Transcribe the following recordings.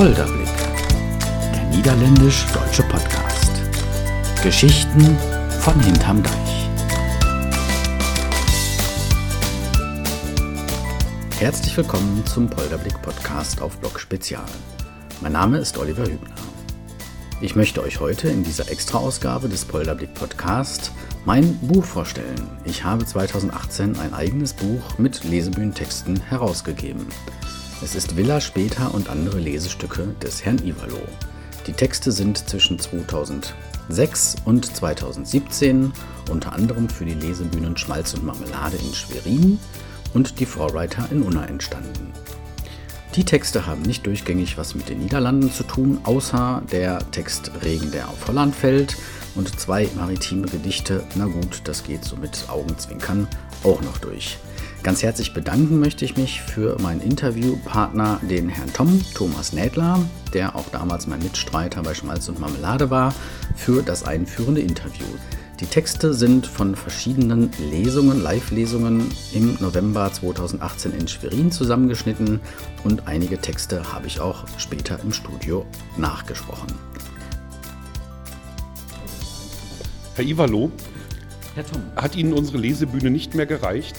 Polderblick, der niederländisch-deutsche Podcast. Geschichten von hinterm Deich. Herzlich willkommen zum Polderblick Podcast auf Blog Spezial. Mein Name ist Oliver Hübner. Ich möchte euch heute in dieser Extra-Ausgabe des Polderblick Podcast mein Buch vorstellen. Ich habe 2018 ein eigenes Buch mit Lesebühnentexten herausgegeben. Es ist Villa später und andere Lesestücke des Herrn Ivalo. Die Texte sind zwischen 2006 und 2017 unter anderem für die Lesebühnen Schmalz und Marmelade in Schwerin und die Vorreiter in Unna entstanden. Die Texte haben nicht durchgängig was mit den Niederlanden zu tun, außer der Text Regen, der auf Holland fällt und zwei maritime Gedichte. Na gut, das geht so mit Augenzwinkern auch noch durch. Ganz herzlich bedanken möchte ich mich für meinen Interviewpartner, den Herrn Tom, Thomas Nädler, der auch damals mein Mitstreiter bei Schmalz und Marmelade war, für das einführende Interview. Die Texte sind von verschiedenen Lesungen, Live-Lesungen im November 2018 in Schwerin zusammengeschnitten und einige Texte habe ich auch später im Studio nachgesprochen. Herr Ivalo, Herr Tom. hat Ihnen unsere Lesebühne nicht mehr gereicht?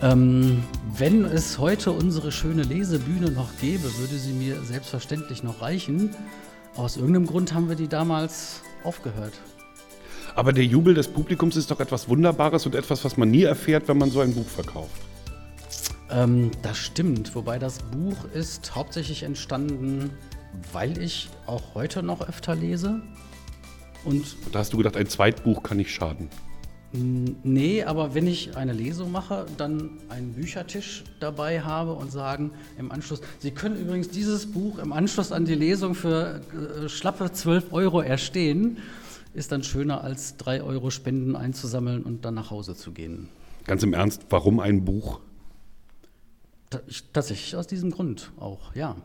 Ähm, wenn es heute unsere schöne Lesebühne noch gäbe, würde sie mir selbstverständlich noch reichen. Aus irgendeinem Grund haben wir die damals aufgehört. Aber der Jubel des Publikums ist doch etwas Wunderbares und etwas, was man nie erfährt, wenn man so ein Buch verkauft. Ähm, das stimmt, wobei das Buch ist hauptsächlich entstanden, weil ich auch heute noch öfter lese. Und, und da hast du gedacht, ein Zweitbuch kann nicht schaden. Nee, aber wenn ich eine Lesung mache, dann einen Büchertisch dabei habe und sagen im Anschluss, Sie können übrigens dieses Buch im Anschluss an die Lesung für äh, schlappe 12 Euro erstehen, ist dann schöner als 3 Euro Spenden einzusammeln und dann nach Hause zu gehen. Ganz im Ernst, warum ein Buch? Tatsächlich aus diesem Grund auch, ja.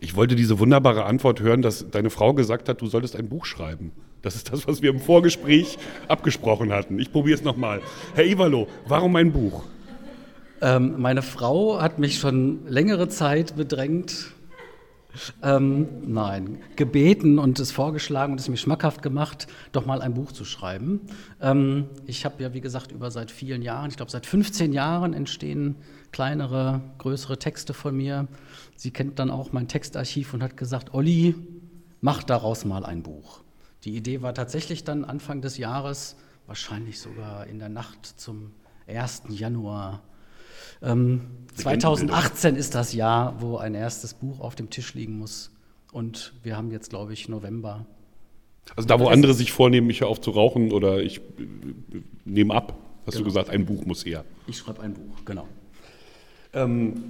Ich wollte diese wunderbare Antwort hören, dass deine Frau gesagt hat, du solltest ein Buch schreiben. Das ist das, was wir im Vorgespräch abgesprochen hatten. Ich probiere es nochmal. Herr Ivalo, warum ein Buch? Ähm, meine Frau hat mich schon längere Zeit bedrängt, ähm, nein, gebeten und es vorgeschlagen und es mir schmackhaft gemacht, doch mal ein Buch zu schreiben. Ähm, ich habe ja, wie gesagt, über seit vielen Jahren, ich glaube seit 15 Jahren entstehen kleinere, größere Texte von mir. Sie kennt dann auch mein Textarchiv und hat gesagt, Olli, mach daraus mal ein Buch. Die Idee war tatsächlich dann Anfang des Jahres, wahrscheinlich sogar in der Nacht zum 1. Januar. Ähm, 2018 ist das Jahr, wo ein erstes Buch auf dem Tisch liegen muss. Und wir haben jetzt, glaube ich, November. Also da, wo andere sich vornehmen, mich auf zu rauchen oder ich äh, nehme ab, hast genau. du gesagt, ein Buch muss her. Ich schreibe ein Buch, genau. Ähm,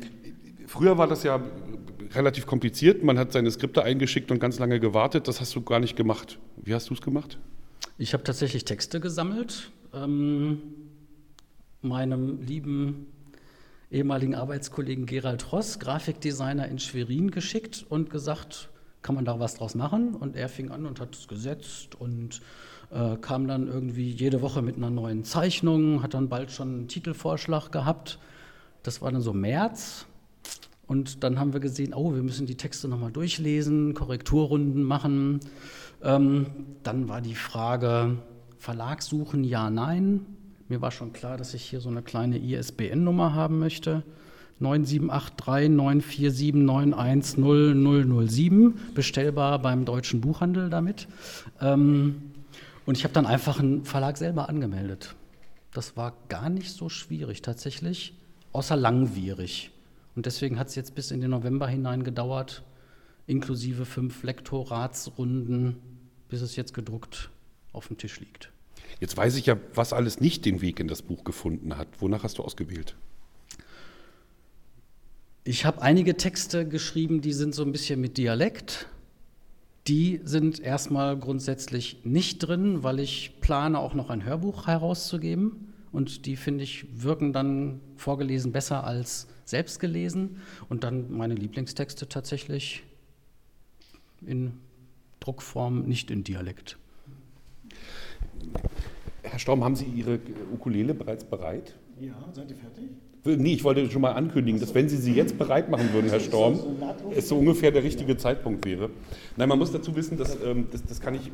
früher war das ja relativ kompliziert. Man hat seine Skripte eingeschickt und ganz lange gewartet. Das hast du gar nicht gemacht. Wie hast du es gemacht? Ich habe tatsächlich Texte gesammelt, ähm, meinem lieben ehemaligen Arbeitskollegen Gerald Ross, Grafikdesigner in Schwerin, geschickt und gesagt, kann man da was draus machen? Und er fing an und hat es gesetzt und äh, kam dann irgendwie jede Woche mit einer neuen Zeichnung, hat dann bald schon einen Titelvorschlag gehabt. Das war dann so März und dann haben wir gesehen, oh, wir müssen die Texte nochmal durchlesen, Korrekturrunden machen. Ähm, dann war die Frage, Verlag suchen, ja, nein. Mir war schon klar, dass ich hier so eine kleine ISBN-Nummer haben möchte. 9783 947 910 bestellbar beim Deutschen Buchhandel damit. Ähm, und ich habe dann einfach einen Verlag selber angemeldet. Das war gar nicht so schwierig tatsächlich, außer langwierig. Und deswegen hat es jetzt bis in den November hinein gedauert, inklusive fünf Lektoratsrunden, bis es jetzt gedruckt auf dem Tisch liegt. Jetzt weiß ich ja, was alles nicht den Weg in das Buch gefunden hat. Wonach hast du ausgewählt? Ich habe einige Texte geschrieben, die sind so ein bisschen mit Dialekt. Die sind erstmal grundsätzlich nicht drin, weil ich plane, auch noch ein Hörbuch herauszugeben. Und die, finde ich, wirken dann vorgelesen besser als selbst gelesen. Und dann meine Lieblingstexte tatsächlich in Druckform, nicht in Dialekt. Herr Storm, haben Sie Ihre Ukulele bereits bereit? Ja, seid ihr fertig? Nee, ich wollte schon mal ankündigen, dass wenn Sie sie jetzt bereit machen würden, Herr Storm, es so ungefähr der richtige Zeitpunkt wäre. Nein, man muss dazu wissen, dass, ähm, das, das kann ich äh,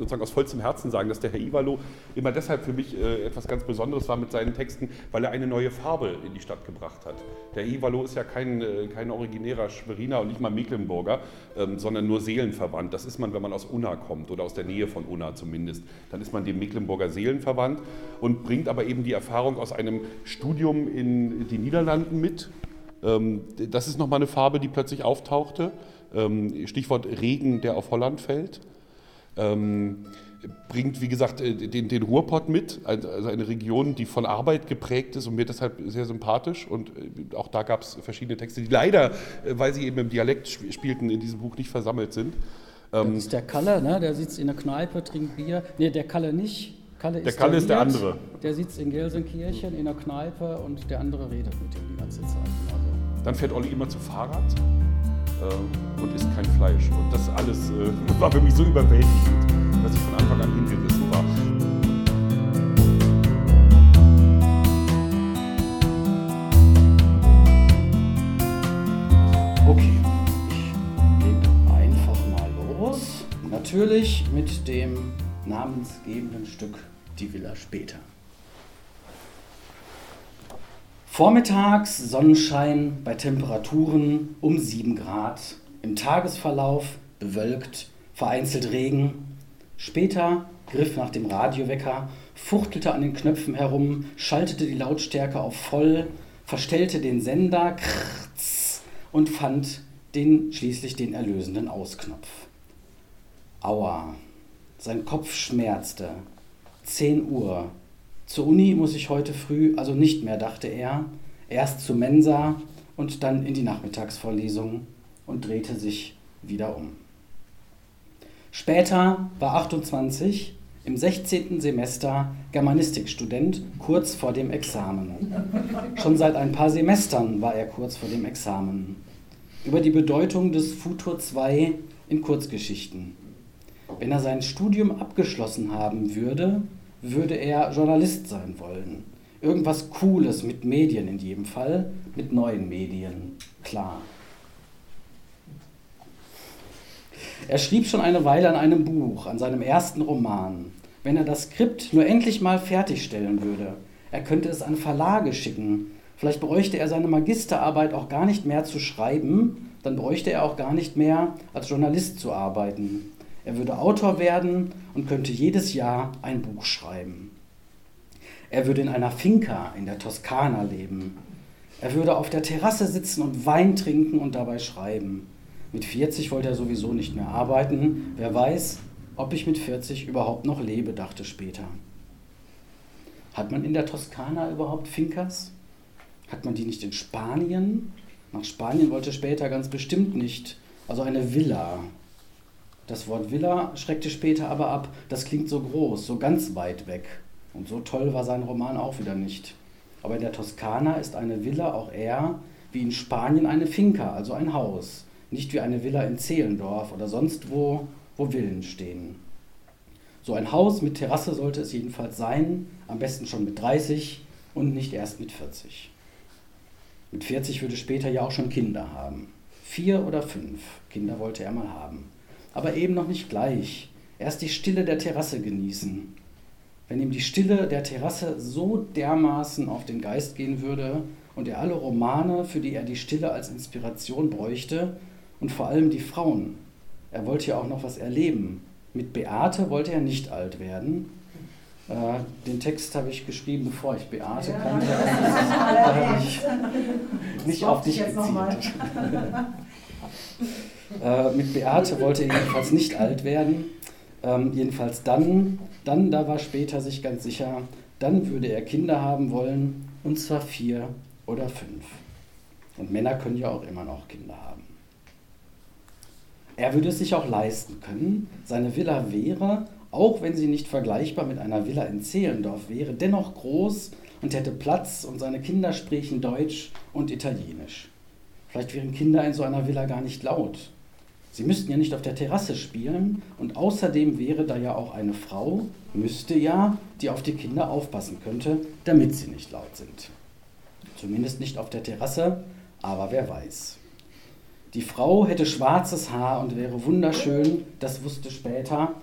sozusagen aus vollstem Herzen sagen, dass der Herr Ivalo immer deshalb für mich äh, etwas ganz Besonderes war mit seinen Texten, weil er eine neue Farbe in die Stadt gebracht hat. Der Ivalo ist ja kein, äh, kein originärer Schweriner und nicht mal Mecklenburger, ähm, sondern nur seelenverwandt. Das ist man, wenn man aus Unna kommt oder aus der Nähe von Unna zumindest. Dann ist man dem Mecklenburger Seelenverwandt und bringt aber eben die Erfahrung aus einem Studium in die Niederlanden mit. Ähm, das ist nochmal eine Farbe, die plötzlich auftauchte. Ähm, Stichwort Regen, der auf Holland fällt. Ähm, bringt, wie gesagt, äh, den, den Ruhrpott mit, also eine Region, die von Arbeit geprägt ist und mir deshalb sehr sympathisch. Und äh, auch da gab es verschiedene Texte, die leider, äh, weil sie eben im Dialekt spielten, in diesem Buch nicht versammelt sind. Das ist der Kalle, ne? der sitzt in der Kneipe, trinkt Bier. Nee, der Kalle nicht. Kalle der Kalle ist der andere. Der sitzt in Gelsenkirchen in der Kneipe und der andere redet mit ihm die ganze Zeit. Also. Dann fährt Olli immer zu Fahrrad äh, und isst kein Fleisch. Und das alles äh, war für mich so überwältigend, dass ich von Anfang an hingerissen war. Okay, ich lege einfach mal los. Natürlich mit dem namensgebenden Stück Die Villa später. Vormittags Sonnenschein bei Temperaturen um 7 Grad, im Tagesverlauf bewölkt, vereinzelt Regen. Später griff nach dem Radiowecker, fuchtelte an den Knöpfen herum, schaltete die Lautstärke auf voll, verstellte den Sender krz, und fand den, schließlich den erlösenden Ausknopf. Aua, sein Kopf schmerzte. 10 Uhr. Zur Uni muss ich heute früh also nicht mehr, dachte er. Erst zur Mensa und dann in die Nachmittagsvorlesung und drehte sich wieder um. Später war 28, im 16. Semester Germanistikstudent, kurz vor dem Examen. Schon seit ein paar Semestern war er kurz vor dem Examen. Über die Bedeutung des Futur 2 in Kurzgeschichten. Wenn er sein Studium abgeschlossen haben würde, würde er Journalist sein wollen. Irgendwas Cooles mit Medien in jedem Fall, mit neuen Medien, klar. Er schrieb schon eine Weile an einem Buch, an seinem ersten Roman. Wenn er das Skript nur endlich mal fertigstellen würde, er könnte es an Verlage schicken. Vielleicht bräuchte er seine Magisterarbeit auch gar nicht mehr zu schreiben, dann bräuchte er auch gar nicht mehr als Journalist zu arbeiten. Er würde Autor werden und könnte jedes Jahr ein Buch schreiben. Er würde in einer Finca in der Toskana leben. Er würde auf der Terrasse sitzen und Wein trinken und dabei schreiben. Mit 40 wollte er sowieso nicht mehr arbeiten. Wer weiß, ob ich mit 40 überhaupt noch lebe, dachte später. Hat man in der Toskana überhaupt Fincas? Hat man die nicht in Spanien? Nach Spanien wollte später ganz bestimmt nicht. Also eine Villa, das Wort Villa schreckte später aber ab. Das klingt so groß, so ganz weit weg. Und so toll war sein Roman auch wieder nicht. Aber in der Toskana ist eine Villa auch eher wie in Spanien eine Finca, also ein Haus. Nicht wie eine Villa in Zehlendorf oder sonst wo, wo Villen stehen. So ein Haus mit Terrasse sollte es jedenfalls sein, am besten schon mit 30 und nicht erst mit 40. Mit 40 würde später ja auch schon Kinder haben. Vier oder fünf Kinder wollte er mal haben aber eben noch nicht gleich. Erst die Stille der Terrasse genießen. Wenn ihm die Stille der Terrasse so dermaßen auf den Geist gehen würde und er alle Romane, für die er die Stille als Inspiration bräuchte, und vor allem die Frauen. Er wollte ja auch noch was erleben. Mit Beate wollte er nicht alt werden. Äh, den Text habe ich geschrieben, bevor ich Beate ja. kannte. Da habe ich nicht auf dich gezielt. Äh, mit Beate wollte er jedenfalls nicht alt werden. Ähm, jedenfalls dann, dann, da war später sich ganz sicher, dann würde er Kinder haben wollen, und zwar vier oder fünf. Und Männer können ja auch immer noch Kinder haben. Er würde es sich auch leisten können. Seine Villa wäre, auch wenn sie nicht vergleichbar mit einer Villa in Zehlendorf wäre, dennoch groß und hätte Platz und seine Kinder sprechen Deutsch und Italienisch. Vielleicht wären Kinder in so einer Villa gar nicht laut. Sie müssten ja nicht auf der Terrasse spielen und außerdem wäre da ja auch eine Frau, müsste ja, die auf die Kinder aufpassen könnte, damit sie nicht laut sind. Zumindest nicht auf der Terrasse, aber wer weiß. Die Frau hätte schwarzes Haar und wäre wunderschön, das wusste später.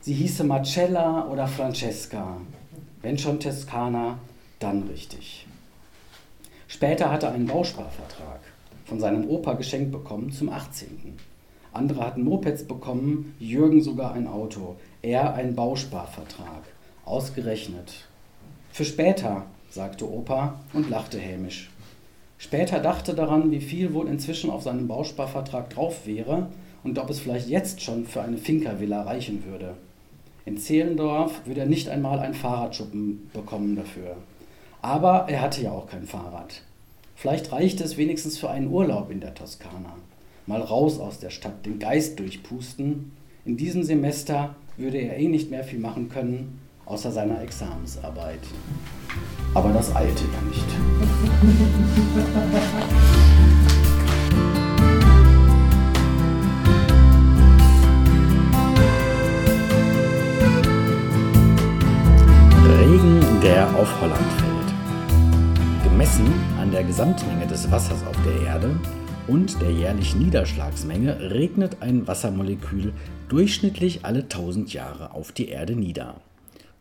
Sie hieße Marcella oder Francesca. Wenn schon Toskana, dann richtig. Später hatte er einen Bausparvertrag von seinem Opa geschenkt bekommen zum 18. Andere hatten Mopeds bekommen, Jürgen sogar ein Auto, er einen Bausparvertrag. Ausgerechnet. Für später, sagte Opa und lachte hämisch. Später dachte daran, wie viel wohl inzwischen auf seinem Bausparvertrag drauf wäre und ob es vielleicht jetzt schon für eine Finkervilla reichen würde. In Zehlendorf würde er nicht einmal einen Fahrradschuppen bekommen dafür. Aber er hatte ja auch kein Fahrrad. Vielleicht reichte es wenigstens für einen Urlaub in der Toskana. Mal raus aus der Stadt, den Geist durchpusten. In diesem Semester würde er eh nicht mehr viel machen können, außer seiner Examensarbeit. Aber das eilte ja nicht. Regen, der auf Holland fällt. Gemessen an der Gesamtmenge des Wassers auf der Erde und der jährlichen Niederschlagsmenge regnet ein Wassermolekül durchschnittlich alle 1000 Jahre auf die Erde nieder.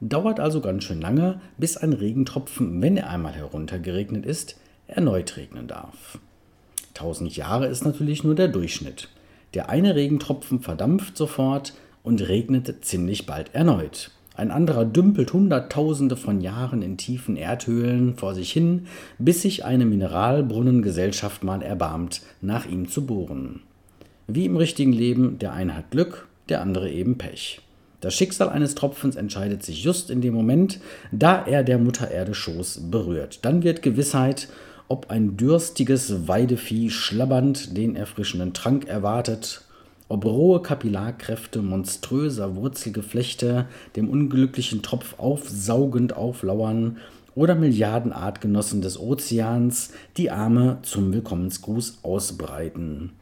Dauert also ganz schön lange, bis ein Regentropfen, wenn er einmal heruntergeregnet ist, erneut regnen darf. 1000 Jahre ist natürlich nur der Durchschnitt. Der eine Regentropfen verdampft sofort und regnet ziemlich bald erneut. Ein anderer dümpelt Hunderttausende von Jahren in tiefen Erdhöhlen vor sich hin, bis sich eine Mineralbrunnengesellschaft mal erbarmt, nach ihm zu bohren. Wie im richtigen Leben, der eine hat Glück, der andere eben Pech. Das Schicksal eines Tropfens entscheidet sich just in dem Moment, da er der Mutter Erde Schoß berührt. Dann wird Gewissheit, ob ein dürstiges Weidevieh schlabbernd den erfrischenden Trank erwartet ob rohe Kapillarkräfte monströser Wurzelgeflechte dem unglücklichen Tropf aufsaugend auflauern oder Milliarden Artgenossen des Ozeans die Arme zum Willkommensgruß ausbreiten.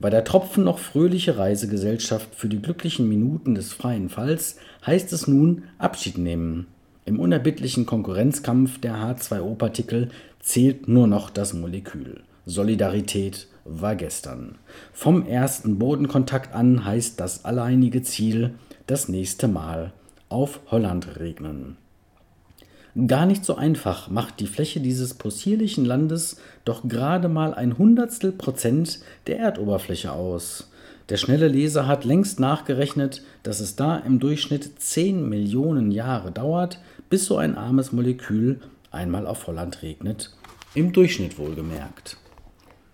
Bei der Tropfen noch fröhliche Reisegesellschaft für die glücklichen Minuten des freien Falls heißt es nun Abschied nehmen. Im unerbittlichen Konkurrenzkampf der H2O-Partikel zählt nur noch das Molekül. Solidarität war gestern. Vom ersten Bodenkontakt an heißt das alleinige Ziel das nächste Mal auf Holland regnen. Gar nicht so einfach macht die Fläche dieses possierlichen Landes doch gerade mal ein Hundertstel Prozent der Erdoberfläche aus. Der schnelle Leser hat längst nachgerechnet, dass es da im Durchschnitt 10 Millionen Jahre dauert, bis so ein armes Molekül einmal auf Holland regnet. Im Durchschnitt wohlgemerkt.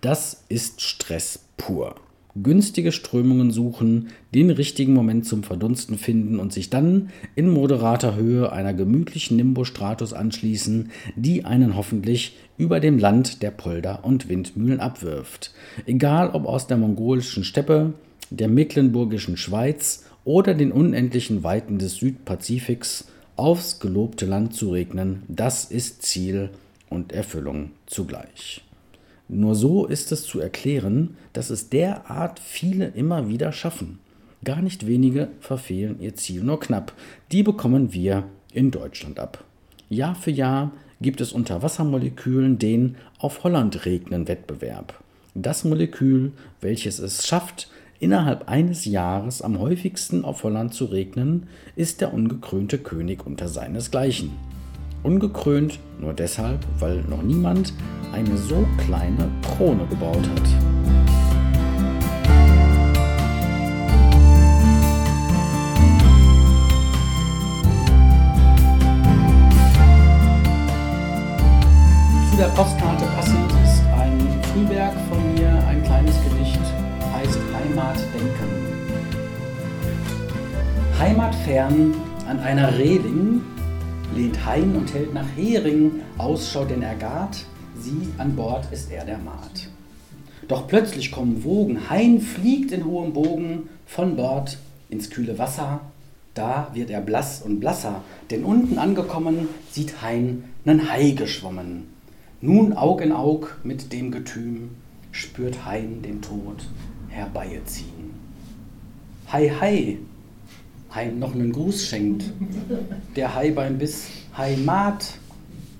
Das ist Stress pur. Günstige Strömungen suchen, den richtigen Moment zum Verdunsten finden und sich dann in moderater Höhe einer gemütlichen Nimbostratus anschließen, die einen hoffentlich über dem Land der Polder und Windmühlen abwirft. Egal ob aus der mongolischen Steppe, der mecklenburgischen Schweiz oder den unendlichen Weiten des Südpazifiks, aufs gelobte Land zu regnen, das ist Ziel und Erfüllung zugleich. Nur so ist es zu erklären, dass es derart viele immer wieder schaffen. Gar nicht wenige verfehlen ihr Ziel nur knapp. Die bekommen wir in Deutschland ab. Jahr für Jahr gibt es unter Wassermolekülen den auf Holland regnen Wettbewerb. Das Molekül, welches es schafft, innerhalb eines Jahres am häufigsten auf Holland zu regnen, ist der ungekrönte König unter seinesgleichen. Ungekrönt nur deshalb, weil noch niemand eine so kleine Krone gebaut hat. Zu der Postkarte passend ist ein Frühwerk von mir, ein kleines Gedicht, heißt Heimatdenken. Heimatfern an einer Reling lehnt Hein und hält nach Hering Ausschau, denn er gart, sie an Bord ist er der Maat. Doch plötzlich kommen Wogen, Hein fliegt in hohem Bogen von Bord ins kühle Wasser, da wird er blass und blasser, denn unten angekommen sieht Hein nen Hai geschwommen. Nun Aug in Aug mit dem Getüm spürt Hein den Tod herbeiziehen. Hai, hai, noch einen Gruß schenkt, der Hai beim Biss Heimat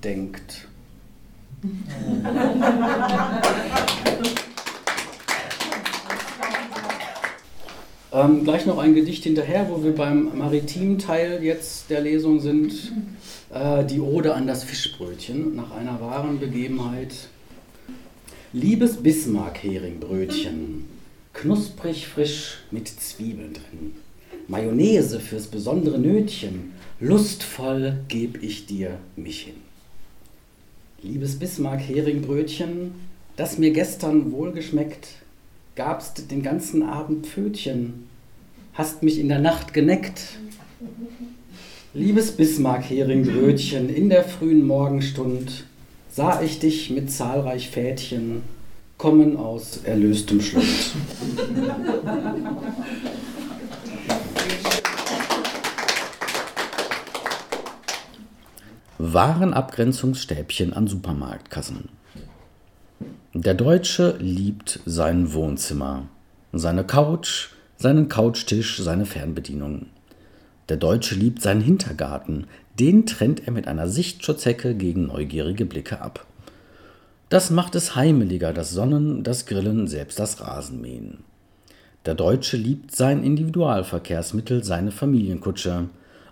denkt. Ähm, gleich noch ein Gedicht hinterher, wo wir beim maritimen Teil jetzt der Lesung sind. Äh, die Ode an das Fischbrötchen nach einer wahren Begebenheit. Liebes Bismarck-Heringbrötchen, knusprig frisch mit Zwiebeln drin. Mayonnaise fürs besondere Nötchen, lustvoll geb ich dir mich hin. Liebes Bismarck-Heringbrötchen, das mir gestern wohlgeschmeckt, gabst den ganzen Abend Pfötchen, hast mich in der Nacht geneckt. Liebes Bismarck-Heringbrötchen, in der frühen Morgenstund sah ich dich mit zahlreich Fädchen kommen aus erlöstem Schlund. Warenabgrenzungsstäbchen an Supermarktkassen. Der Deutsche liebt sein Wohnzimmer, seine Couch, seinen Couchtisch, seine Fernbedienung. Der Deutsche liebt seinen Hintergarten, den trennt er mit einer Sichtschutzhecke gegen neugierige Blicke ab. Das macht es heimeliger, das Sonnen, das Grillen, selbst das Rasenmähen. Der Deutsche liebt sein Individualverkehrsmittel, seine Familienkutsche,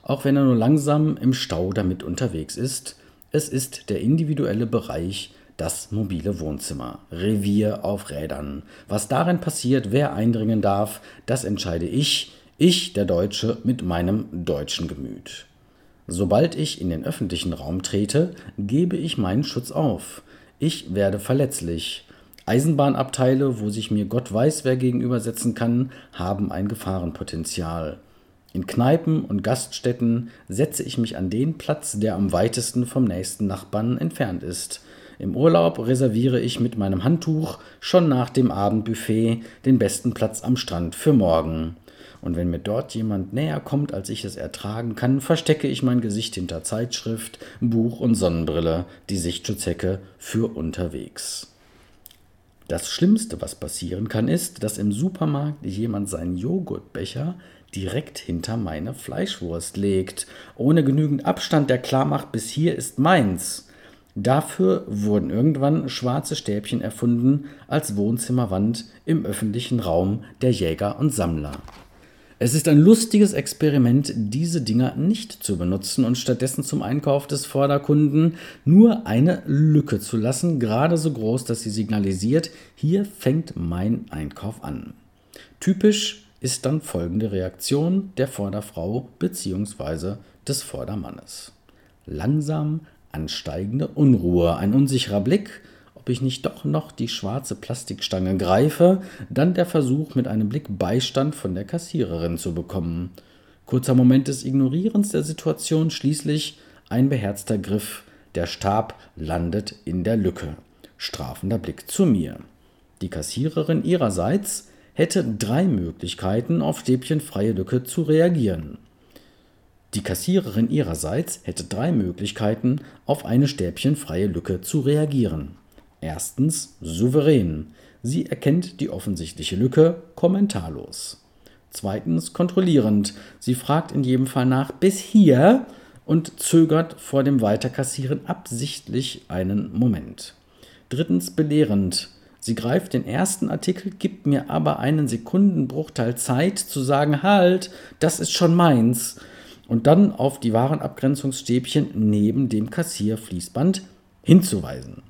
auch wenn er nur langsam im Stau damit unterwegs ist. Es ist der individuelle Bereich, das mobile Wohnzimmer, Revier auf Rädern. Was darin passiert, wer eindringen darf, das entscheide ich, ich, der Deutsche, mit meinem deutschen Gemüt. Sobald ich in den öffentlichen Raum trete, gebe ich meinen Schutz auf. Ich werde verletzlich. Eisenbahnabteile, wo sich mir Gott weiß wer gegenübersetzen kann, haben ein Gefahrenpotenzial. In Kneipen und Gaststätten setze ich mich an den Platz, der am weitesten vom nächsten Nachbarn entfernt ist. Im Urlaub reserviere ich mit meinem Handtuch schon nach dem Abendbuffet den besten Platz am Strand für morgen. Und wenn mir dort jemand näher kommt, als ich es ertragen kann, verstecke ich mein Gesicht hinter Zeitschrift, Buch und Sonnenbrille, die Sichtschutzhecke für unterwegs. Das Schlimmste, was passieren kann, ist, dass im Supermarkt jemand seinen Joghurtbecher direkt hinter meine Fleischwurst legt, ohne genügend Abstand, der klar macht, bis hier ist meins. Dafür wurden irgendwann schwarze Stäbchen erfunden als Wohnzimmerwand im öffentlichen Raum der Jäger und Sammler. Es ist ein lustiges Experiment, diese Dinger nicht zu benutzen und stattdessen zum Einkauf des Vorderkunden nur eine Lücke zu lassen, gerade so groß, dass sie signalisiert, hier fängt mein Einkauf an. Typisch ist dann folgende Reaktion der Vorderfrau bzw. des Vordermannes. Langsam ansteigende Unruhe, ein unsicherer Blick, ob ich nicht doch noch die schwarze Plastikstange greife, dann der Versuch, mit einem Blick Beistand von der Kassiererin zu bekommen. Kurzer Moment des Ignorierens der Situation, schließlich ein beherzter Griff, der Stab landet in der Lücke. Strafender Blick zu mir. Die Kassiererin ihrerseits hätte drei Möglichkeiten, auf stäbchenfreie Lücke zu reagieren. Die Kassiererin ihrerseits hätte drei Möglichkeiten, auf eine stäbchenfreie Lücke zu reagieren. Erstens souverän. Sie erkennt die offensichtliche Lücke kommentarlos. Zweitens kontrollierend. Sie fragt in jedem Fall nach bis hier und zögert vor dem Weiterkassieren absichtlich einen Moment. Drittens belehrend. Sie greift den ersten Artikel, gibt mir aber einen Sekundenbruchteil Zeit zu sagen, halt, das ist schon meins und dann auf die Warenabgrenzungsstäbchen neben dem Kassierfließband hinzuweisen.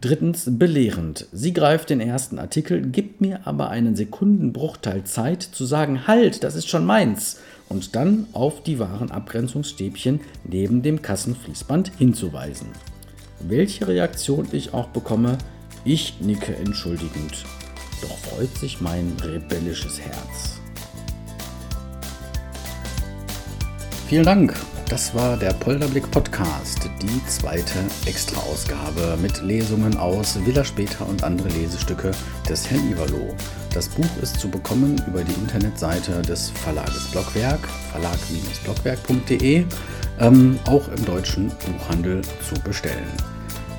Drittens belehrend. Sie greift den ersten Artikel, gibt mir aber einen Sekundenbruchteil Zeit zu sagen, halt, das ist schon meins, und dann auf die Warenabgrenzungsstäbchen neben dem Kassenfließband hinzuweisen. Welche Reaktion ich auch bekomme, ich nicke entschuldigend. Doch freut sich mein rebellisches Herz. Vielen Dank. Das war der Polderblick Podcast, die zweite Extra-Ausgabe mit Lesungen aus Villa Später und andere Lesestücke des Herrn Iverloh. Das Buch ist zu bekommen über die Internetseite des Verlages Blockwerk, verlag-blockwerk.de, ähm, auch im deutschen Buchhandel zu bestellen.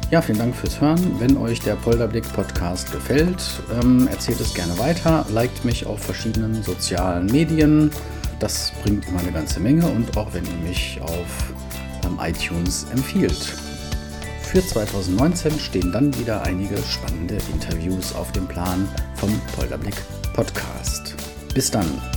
Ja, vielen Dank fürs Hören. Wenn euch der Polderblick Podcast gefällt, ähm, erzählt es gerne weiter, liked mich auf verschiedenen sozialen Medien. Das bringt immer eine ganze Menge und auch wenn ihr mich auf ähm, iTunes empfiehlt. Für 2019 stehen dann wieder einige spannende Interviews auf dem Plan vom Polderblick Podcast. Bis dann!